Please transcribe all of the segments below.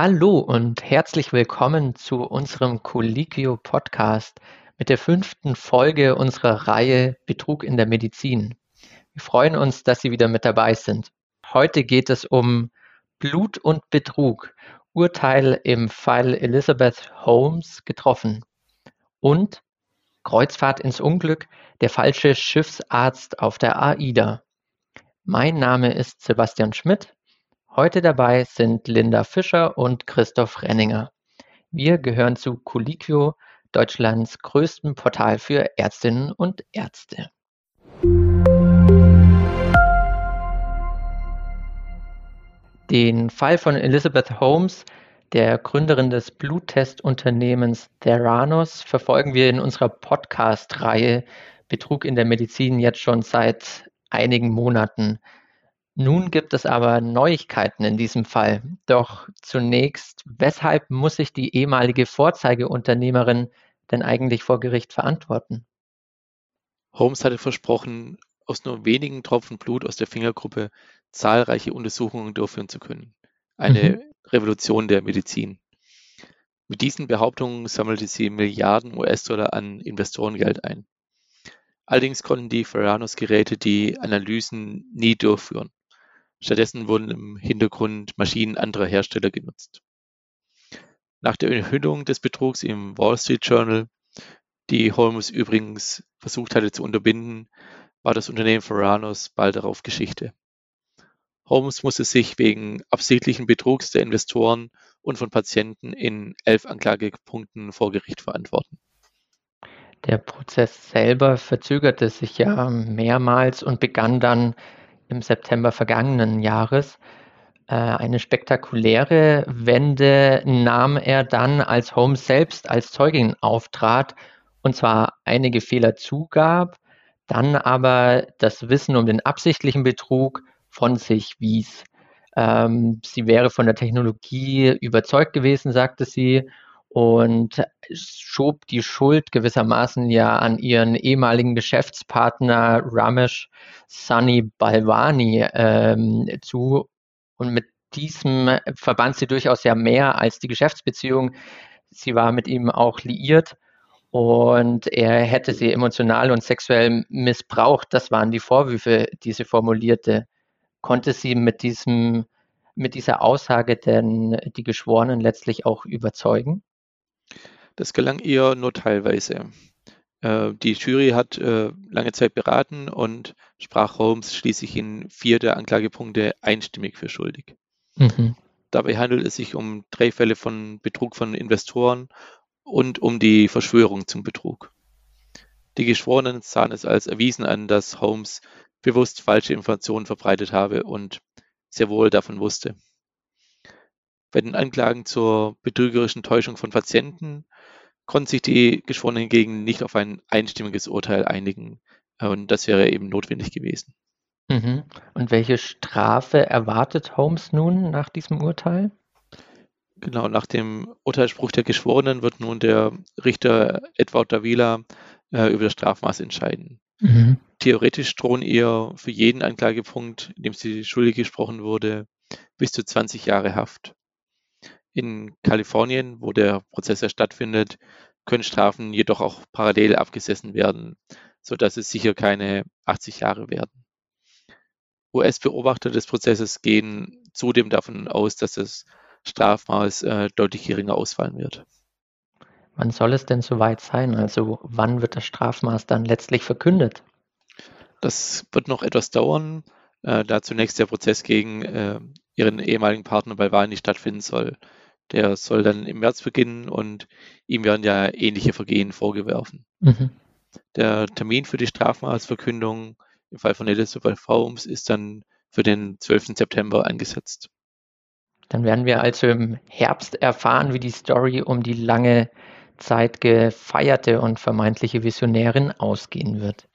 Hallo und herzlich willkommen zu unserem Colliquio Podcast mit der fünften Folge unserer Reihe Betrug in der Medizin. Wir freuen uns, dass Sie wieder mit dabei sind. Heute geht es um Blut und Betrug, Urteil im Fall Elizabeth Holmes getroffen und Kreuzfahrt ins Unglück, der falsche Schiffsarzt auf der AIDA. Mein Name ist Sebastian Schmidt Heute dabei sind Linda Fischer und Christoph Renninger. Wir gehören zu Colliquio, Deutschlands größtem Portal für Ärztinnen und Ärzte. Den Fall von Elizabeth Holmes, der Gründerin des Bluttestesunternehmens Theranos, verfolgen wir in unserer Podcast-Reihe Betrug in der Medizin jetzt schon seit einigen Monaten. Nun gibt es aber Neuigkeiten in diesem Fall. Doch zunächst, weshalb muss sich die ehemalige Vorzeigeunternehmerin denn eigentlich vor Gericht verantworten? Holmes hatte versprochen, aus nur wenigen Tropfen Blut aus der Fingergruppe zahlreiche Untersuchungen durchführen zu können. Eine mhm. Revolution der Medizin. Mit diesen Behauptungen sammelte sie Milliarden US-Dollar an Investorengeld ein. Allerdings konnten die Ferranos-Geräte die Analysen nie durchführen. Stattdessen wurden im Hintergrund Maschinen anderer Hersteller genutzt. Nach der Enthüllung des Betrugs im Wall Street Journal, die Holmes übrigens versucht hatte zu unterbinden, war das Unternehmen Ferranos bald darauf Geschichte. Holmes musste sich wegen absichtlichen Betrugs der Investoren und von Patienten in elf Anklagepunkten vor Gericht verantworten. Der Prozess selber verzögerte sich ja mehrmals und begann dann im September vergangenen Jahres. Äh, eine spektakuläre Wende nahm er dann, als Holmes selbst als Zeugin auftrat und zwar einige Fehler zugab, dann aber das Wissen um den absichtlichen Betrug von sich wies. Ähm, sie wäre von der Technologie überzeugt gewesen, sagte sie, und schob die Schuld gewissermaßen ja an ihren ehemaligen Geschäftspartner Ramesh Sunny Balwani ähm, zu. Und mit diesem verband sie durchaus ja mehr als die Geschäftsbeziehung. Sie war mit ihm auch liiert und er hätte sie emotional und sexuell missbraucht. Das waren die Vorwürfe, die sie formulierte. Konnte sie mit diesem mit dieser Aussage denn die Geschworenen letztlich auch überzeugen? Das gelang ihr nur teilweise. Äh, die Jury hat äh, lange Zeit beraten und sprach Holmes schließlich in vier der Anklagepunkte einstimmig für schuldig. Mhm. Dabei handelt es sich um drei Fälle von Betrug von Investoren und um die Verschwörung zum Betrug. Die Geschworenen sahen es als erwiesen an, dass Holmes bewusst falsche Informationen verbreitet habe und sehr wohl davon wusste. Bei den Anklagen zur betrügerischen Täuschung von Patienten konnten sich die Geschworenen hingegen nicht auf ein einstimmiges Urteil einigen. Und das wäre eben notwendig gewesen. Mhm. Und welche Strafe erwartet Holmes nun nach diesem Urteil? Genau, nach dem Urteilsspruch der Geschworenen wird nun der Richter Edward Davila äh, über das Strafmaß entscheiden. Mhm. Theoretisch drohen ihr für jeden Anklagepunkt, in dem sie schuldig gesprochen wurde, bis zu 20 Jahre Haft. In Kalifornien, wo der Prozess ja stattfindet, können Strafen jedoch auch parallel abgesessen werden, sodass es sicher keine 80 Jahre werden. US-Beobachter des Prozesses gehen zudem davon aus, dass das Strafmaß äh, deutlich geringer ausfallen wird. Wann soll es denn soweit sein? Also wann wird das Strafmaß dann letztlich verkündet? Das wird noch etwas dauern, äh, da zunächst der Prozess gegen äh, ihren ehemaligen Partner bei Wahlen nicht stattfinden soll. Der soll dann im März beginnen und ihm werden ja ähnliche Vergehen vorgeworfen. Mhm. Der Termin für die Strafmaßverkündung im Fall von Elizabeth Holmes ist dann für den 12. September angesetzt. Dann werden wir also im Herbst erfahren, wie die Story um die lange Zeit gefeierte und vermeintliche Visionärin ausgehen wird.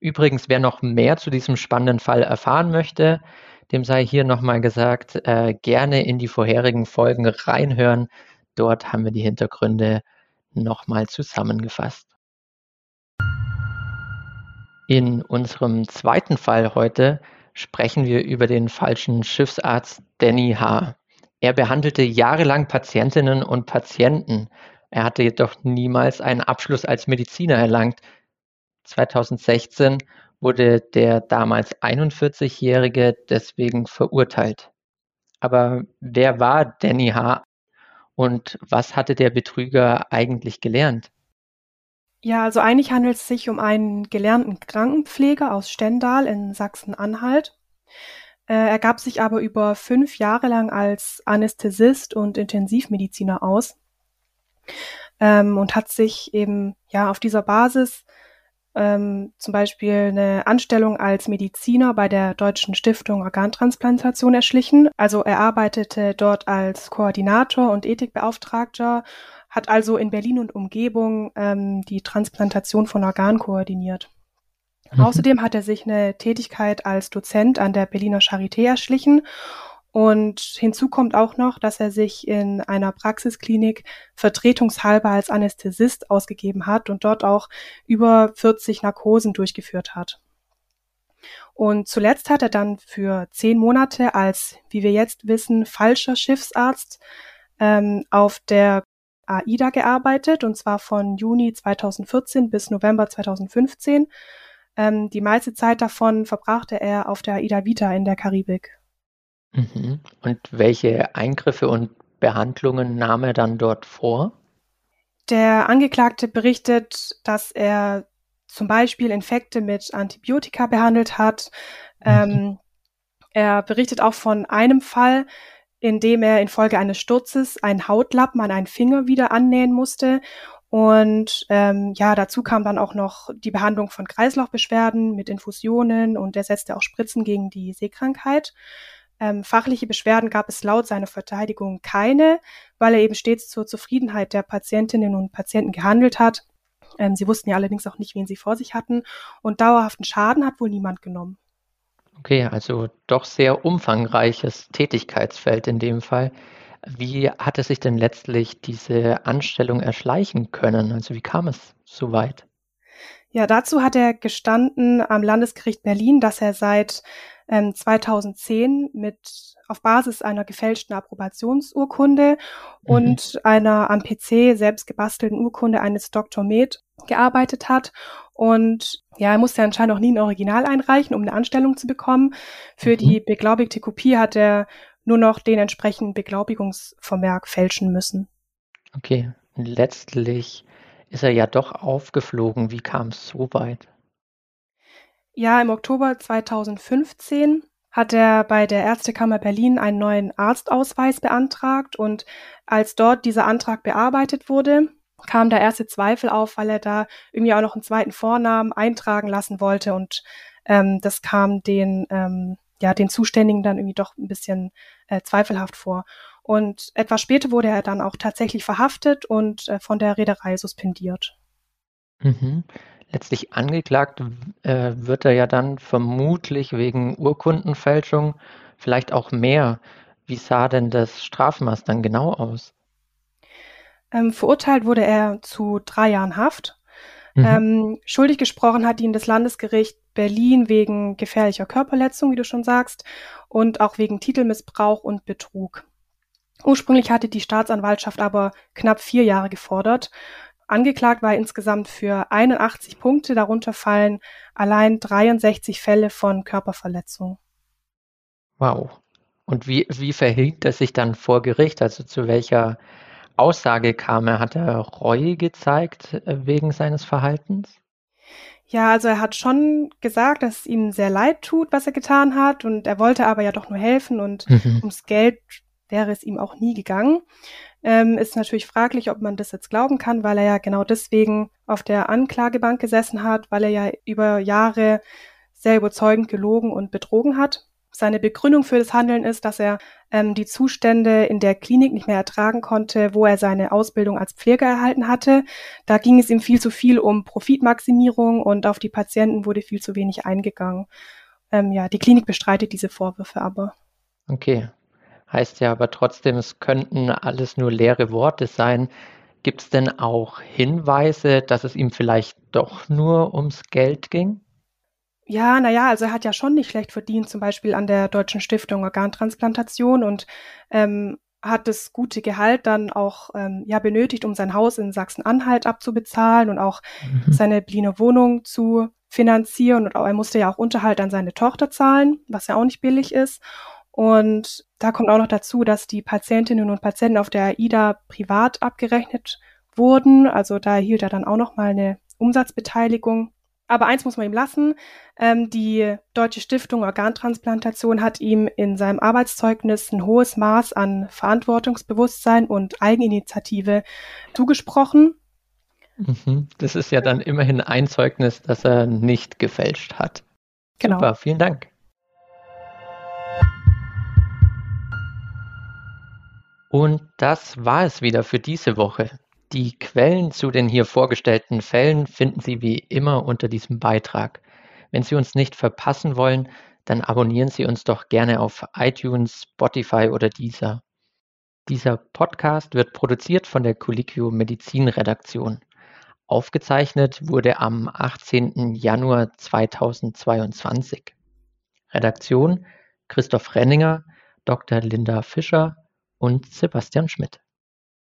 Übrigens, wer noch mehr zu diesem spannenden Fall erfahren möchte, dem sei hier nochmal gesagt, äh, gerne in die vorherigen Folgen reinhören. Dort haben wir die Hintergründe nochmal zusammengefasst. In unserem zweiten Fall heute sprechen wir über den falschen Schiffsarzt Danny H. Er behandelte jahrelang Patientinnen und Patienten. Er hatte jedoch niemals einen Abschluss als Mediziner erlangt. 2016 wurde der damals 41-Jährige deswegen verurteilt. Aber wer war Danny H. und was hatte der Betrüger eigentlich gelernt? Ja, also eigentlich handelt es sich um einen gelernten Krankenpfleger aus Stendal in Sachsen-Anhalt. Äh, er gab sich aber über fünf Jahre lang als Anästhesist und Intensivmediziner aus ähm, und hat sich eben ja auf dieser Basis ähm, zum Beispiel eine Anstellung als Mediziner bei der Deutschen Stiftung Organtransplantation erschlichen. Also er arbeitete dort als Koordinator und Ethikbeauftragter, hat also in Berlin und Umgebung ähm, die Transplantation von Organen koordiniert. Mhm. Außerdem hat er sich eine Tätigkeit als Dozent an der Berliner Charité erschlichen und hinzu kommt auch noch, dass er sich in einer Praxisklinik vertretungshalber als Anästhesist ausgegeben hat und dort auch über 40 Narkosen durchgeführt hat. Und zuletzt hat er dann für zehn Monate als, wie wir jetzt wissen, falscher Schiffsarzt ähm, auf der AIDA gearbeitet, und zwar von Juni 2014 bis November 2015. Ähm, die meiste Zeit davon verbrachte er auf der AIDA Vita in der Karibik. Mhm. Und welche Eingriffe und Behandlungen nahm er dann dort vor? Der Angeklagte berichtet, dass er zum Beispiel Infekte mit Antibiotika behandelt hat. Mhm. Ähm, er berichtet auch von einem Fall, in dem er infolge eines Sturzes einen Hautlappen an einen Finger wieder annähen musste. Und ähm, ja, dazu kam dann auch noch die Behandlung von Kreislaufbeschwerden mit Infusionen und er setzte auch Spritzen gegen die Seekrankheit. Ähm, fachliche Beschwerden gab es laut seiner Verteidigung keine, weil er eben stets zur Zufriedenheit der Patientinnen und Patienten gehandelt hat. Ähm, sie wussten ja allerdings auch nicht, wen sie vor sich hatten. Und dauerhaften Schaden hat wohl niemand genommen. Okay, also doch sehr umfangreiches Tätigkeitsfeld in dem Fall. Wie hat es sich denn letztlich diese Anstellung erschleichen können? Also wie kam es so weit? Ja, dazu hat er gestanden am Landesgericht Berlin, dass er seit ähm, 2010 mit auf Basis einer gefälschten Approbationsurkunde mhm. und einer am PC selbst gebastelten Urkunde eines Dr. Med gearbeitet hat. Und ja, er musste anscheinend auch nie ein Original einreichen, um eine Anstellung zu bekommen. Für mhm. die beglaubigte Kopie hat er nur noch den entsprechenden Beglaubigungsvermerk fälschen müssen. Okay, letztlich ist er ja doch aufgeflogen. Wie kam es so weit? Ja, im Oktober 2015 hat er bei der Ärztekammer Berlin einen neuen Arztausweis beantragt und als dort dieser Antrag bearbeitet wurde, kam da erste Zweifel auf, weil er da irgendwie auch noch einen zweiten Vornamen eintragen lassen wollte und ähm, das kam den ähm, ja den Zuständigen dann irgendwie doch ein bisschen äh, zweifelhaft vor. Und etwas später wurde er dann auch tatsächlich verhaftet und äh, von der Reederei suspendiert. Mhm. Letztlich angeklagt äh, wird er ja dann vermutlich wegen Urkundenfälschung, vielleicht auch mehr. Wie sah denn das Strafmaß dann genau aus? Ähm, verurteilt wurde er zu drei Jahren Haft. Mhm. Ähm, schuldig gesprochen hat ihn das Landesgericht Berlin wegen gefährlicher Körperletzung, wie du schon sagst, und auch wegen Titelmissbrauch und Betrug. Ursprünglich hatte die Staatsanwaltschaft aber knapp vier Jahre gefordert. Angeklagt war insgesamt für 81 Punkte, darunter fallen allein 63 Fälle von Körperverletzung. Wow. Und wie, wie verhielt er sich dann vor Gericht? Also zu welcher Aussage kam er? Hat er Reue gezeigt äh, wegen seines Verhaltens? Ja, also er hat schon gesagt, dass es ihm sehr leid tut, was er getan hat, und er wollte aber ja doch nur helfen und mhm. ums Geld wäre es ihm auch nie gegangen. Ähm, ist natürlich fraglich, ob man das jetzt glauben kann, weil er ja genau deswegen auf der Anklagebank gesessen hat, weil er ja über Jahre sehr überzeugend gelogen und betrogen hat. Seine Begründung für das Handeln ist, dass er ähm, die Zustände in der Klinik nicht mehr ertragen konnte, wo er seine Ausbildung als Pfleger erhalten hatte. Da ging es ihm viel zu viel um Profitmaximierung und auf die Patienten wurde viel zu wenig eingegangen. Ähm, ja, die Klinik bestreitet diese Vorwürfe aber. Okay, heißt ja aber trotzdem, es könnten alles nur leere Worte sein. Gibt es denn auch Hinweise, dass es ihm vielleicht doch nur ums Geld ging? Ja, naja, also er hat ja schon nicht schlecht verdient, zum Beispiel an der Deutschen Stiftung Organtransplantation und ähm, hat das gute Gehalt dann auch ähm, ja benötigt, um sein Haus in Sachsen-Anhalt abzubezahlen und auch mhm. seine Berliner Wohnung zu finanzieren. Und auch, er musste ja auch Unterhalt an seine Tochter zahlen, was ja auch nicht billig ist. Und da kommt auch noch dazu, dass die Patientinnen und Patienten auf der AIDA privat abgerechnet wurden. Also da erhielt er dann auch noch mal eine Umsatzbeteiligung. Aber eins muss man ihm lassen. Ähm, die Deutsche Stiftung Organtransplantation hat ihm in seinem Arbeitszeugnis ein hohes Maß an Verantwortungsbewusstsein und Eigeninitiative zugesprochen. Mhm. Das ist ja dann immerhin ein Zeugnis, das er nicht gefälscht hat. Genau. Super, vielen Dank. Und das war es wieder für diese Woche. Die Quellen zu den hier vorgestellten Fällen finden Sie wie immer unter diesem Beitrag. Wenn Sie uns nicht verpassen wollen, dann abonnieren Sie uns doch gerne auf iTunes, Spotify oder Deezer. Dieser Podcast wird produziert von der Colliquio Medizin Redaktion. Aufgezeichnet wurde am 18. Januar 2022. Redaktion Christoph Renninger, Dr. Linda Fischer und Sebastian Schmidt.